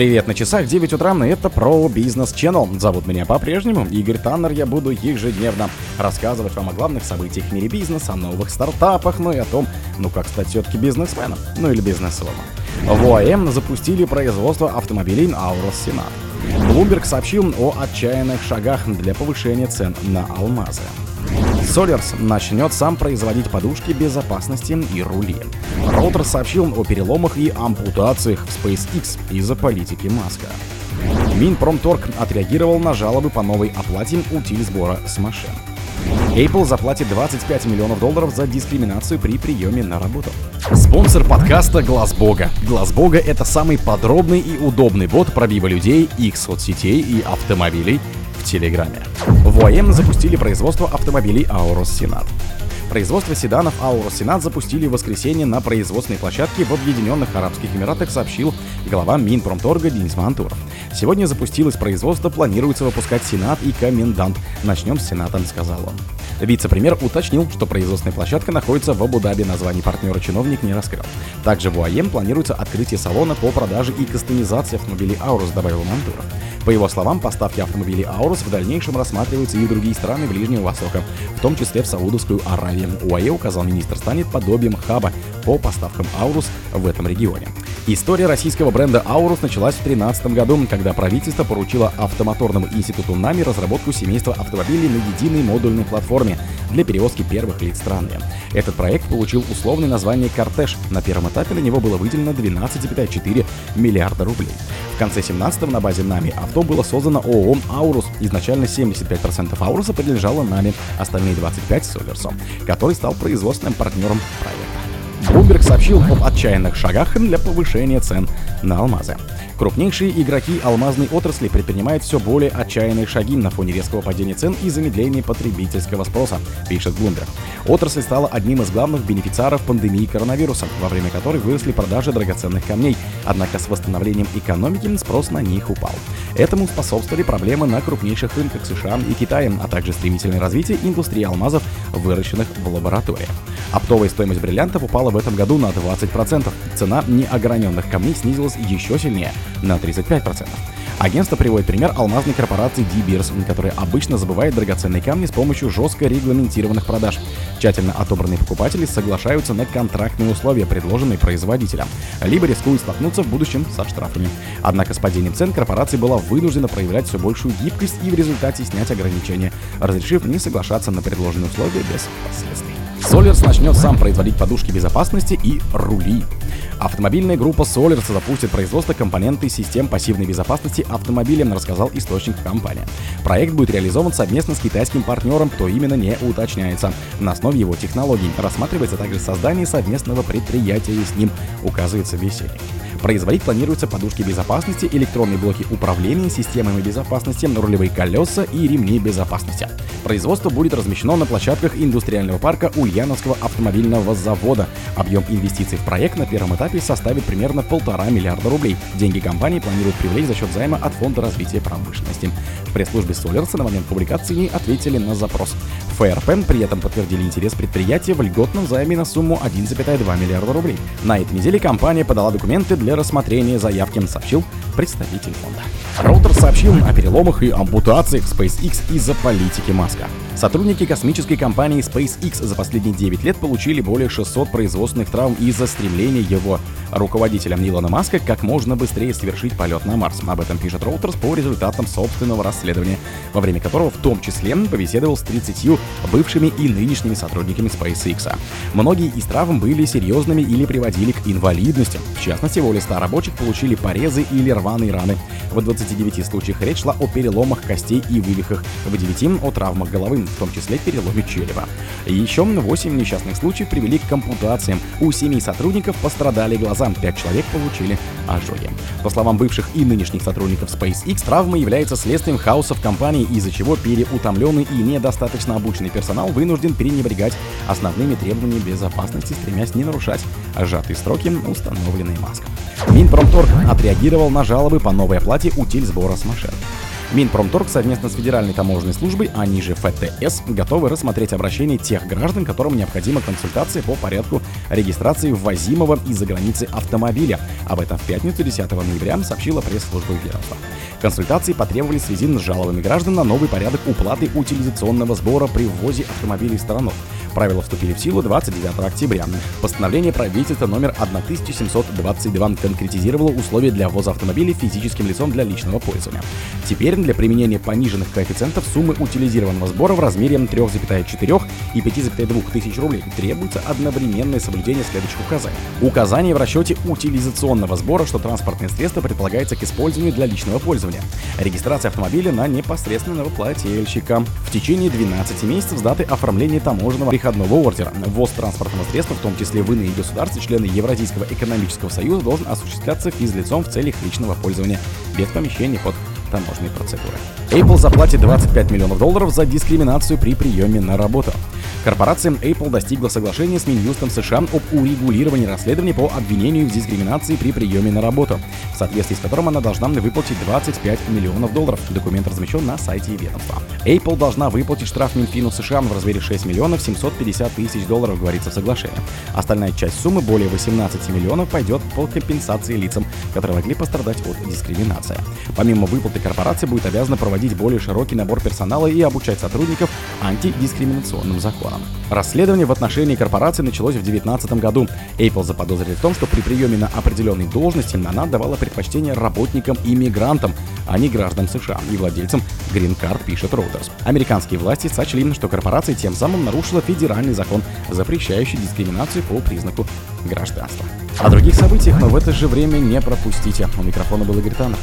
Привет на часах 9 утра, и это про бизнес Channel. Зовут меня по-прежнему Игорь Таннер, я буду ежедневно рассказывать вам о главных событиях в мире бизнеса, о новых стартапах, ну и о том, ну как стать все-таки бизнесменом, ну или бизнесвоном. В ОАМ запустили производство автомобилей Aurus Senat. Bloomberg сообщил о отчаянных шагах для повышения цен на алмазы. Solers начнет сам производить подушки безопасности и рули. Роутер сообщил о переломах и ампутациях в SpaceX из-за политики Маска. Минпромторг отреагировал на жалобы по новой оплате утиль сбора с машин. Apple заплатит 25 миллионов долларов за дискриминацию при приеме на работу. Спонсор подкаста Глаз Бога. Глаз Бога это самый подробный и удобный бот пробива людей, их соцсетей и автомобилей в Телеграме. В ОАМ запустили производство автомобилей Aurus Senat. Производство седанов Aurus Senat запустили в воскресенье на производственной площадке в Объединенных Арабских Эмиратах, сообщил глава Минпромторга Денис Мантуров. Сегодня запустилось производство, планируется выпускать Сенат и Комендант. Начнем с Сенатом, сказал он. Вице-премьер уточнил, что производственная площадка находится в Абу-Даби, название партнера чиновник не раскрыл. Также в УАЕМ планируется открытие салона по продаже и кастомизации автомобилей Аурус, добавил Мантуров. По его словам, поставки автомобилей Аурус в дальнейшем рассматриваются и в другие страны Ближнего Востока, в том числе в Саудовскую Аравию. УАЕ, указал министр, станет подобием хаба по поставкам Аурус в этом регионе. История российского бренда Аурус началась в 2013 году, когда правительство поручило Автомоторному институту НАМИ разработку семейства автомобилей на единой модульной платформе для перевозки первых лиц страны. Этот проект получил условное название «Кортеж». На первом этапе на него было выделено 12,4 миллиарда рублей. В конце 17-го на базе НАМИ авто было создано ООО «Аурус». Изначально 75% «Ауруса» принадлежало НАМИ, остальные 25% — «Солерсу», который стал производственным партнером проекта. Bloomberg сообщил об отчаянных шагах для повышения цен на алмазы. Крупнейшие игроки алмазной отрасли предпринимают все более отчаянные шаги на фоне резкого падения цен и замедления потребительского спроса, пишет Bloomberg. Отрасль стала одним из главных бенефициаров пандемии коронавируса, во время которой выросли продажи драгоценных камней, однако с восстановлением экономики спрос на них упал. Этому способствовали проблемы на крупнейших рынках США и Китая, а также стремительное развитие индустрии алмазов, выращенных в лаборатории. Оптовая стоимость бриллиантов упала в этом году на 20%. Цена неограненных камней снизилась еще сильнее – на 35%. Агентство приводит пример алмазной корпорации D-Beers, которая обычно забывает драгоценные камни с помощью жестко регламентированных продаж. Тщательно отобранные покупатели соглашаются на контрактные условия, предложенные производителем, либо рискуют столкнуться в будущем со штрафами. Однако с падением цен корпорация была вынуждена проявлять все большую гибкость и в результате снять ограничения, разрешив не соглашаться на предложенные условия без последствий. Solers начнет сам производить подушки безопасности и рули. Автомобильная группа Solers запустит производство компоненты систем пассивной безопасности автомобилем, рассказал источник компании. Проект будет реализован совместно с китайским партнером, кто именно не уточняется. На основе его технологий рассматривается также создание совместного предприятия с ним, указывается в веселье. Производить планируется подушки безопасности, электронные блоки управления, системами безопасности, рулевые колеса и ремни безопасности. Производство будет размещено на площадках индустриального парка Ульяновского автомобильного завода. Объем инвестиций в проект на первом этапе составит примерно полтора миллиарда рублей. Деньги компании планируют привлечь за счет займа от Фонда развития промышленности. В пресс-службе Солерса на момент публикации ответили на запрос. ФРП при этом подтвердили интерес предприятия в льготном займе на сумму 1,2 миллиарда рублей. На этой неделе компания подала документы для рассмотрения заявки, сообщил представитель фонда. Роутер сообщил о переломах и ампутациях SpaceX из-за политики Маска. Сотрудники космической компании SpaceX за последние 9 лет получили более 600 производственных травм из-за стремления его руководителя Илона Маска как можно быстрее совершить полет на Марс. Об этом пишет Reuters по результатам собственного расследования, во время которого в том числе побеседовал с 30 бывшими и нынешними сотрудниками SpaceX. Многие из травм были серьезными или приводили к инвалидности. В частности, более 100 рабочих получили порезы или рваные раны. В 29 случаях речь шла о переломах костей и вывихах, в 9 о травмах головы, в том числе переломе черепа. Еще 8 несчастных случаев привели к ампутациям. У 7 сотрудников пострадали глаза, 5 человек получили ожоги. По словам бывших и нынешних сотрудников SpaceX, травма является следствием хаоса в компании, из-за чего переутомленный и недостаточно обученный персонал вынужден пренебрегать основными требованиями безопасности, стремясь не нарушать сжатые сроки, установленные Маском. Минпромторг отреагировал на жалобы по новой оплате утиль сбора с машин. Минпромторг совместно с Федеральной таможенной службой, а ниже ФТС, готовы рассмотреть обращение тех граждан, которым необходима консультация по порядку регистрации ввозимого из-за границы автомобиля. Об этом в пятницу 10 ноября сообщила пресс-служба ведомства. Консультации потребовались в связи с жалобами граждан на новый порядок уплаты утилизационного сбора при ввозе автомобилей в страну. Правила вступили в силу 29 октября. Постановление правительства номер 1722 конкретизировало условия для ввоза автомобилей физическим лицом для личного пользования. Теперь для применения пониженных коэффициентов суммы утилизированного сбора в размере 3,4 и 5,2 тысяч рублей требуется одновременное соблюдение следующих указаний. Указание в расчете утилизационного сбора, что транспортное средство предполагается к использованию для личного пользования. Регистрация автомобиля на непосредственного плательщика. В течение 12 месяцев с даты оформления таможенного переходного ордера. Ввоз транспортного средства, в том числе в иные государства, члены Евразийского экономического союза, должен осуществляться физлицом в целях личного пользования без помещения под таможенной процедуры. Apple заплатит 25 миллионов долларов за дискриминацию при приеме на работу. Корпорация Apple достигла соглашения с Минюстом США об урегулировании расследования по обвинению в дискриминации при приеме на работу, в соответствии с которым она должна выплатить 25 миллионов долларов. Документ размещен на сайте ведомства. Apple должна выплатить штраф Минфину США в размере 6 миллионов 750 тысяч долларов, говорится в соглашении. Остальная часть суммы, более 18 миллионов, пойдет по компенсации лицам, которые могли пострадать от дискриминации. Помимо выплаты, корпорация будет обязана проводить более широкий набор персонала и обучать сотрудников антидискриминационным законам. Расследование в отношении корпорации началось в 2019 году. Apple заподозрили в том, что при приеме на определенной должности она давала предпочтение работникам-иммигрантам, а не гражданам США и владельцам грин-карт, пишет Reuters. Американские власти сочли, что корпорация тем самым нарушила федеральный закон, запрещающий дискриминацию по признаку гражданства. О других событиях, но в это же время не пропустите. У микрофона был Игорь Таннер.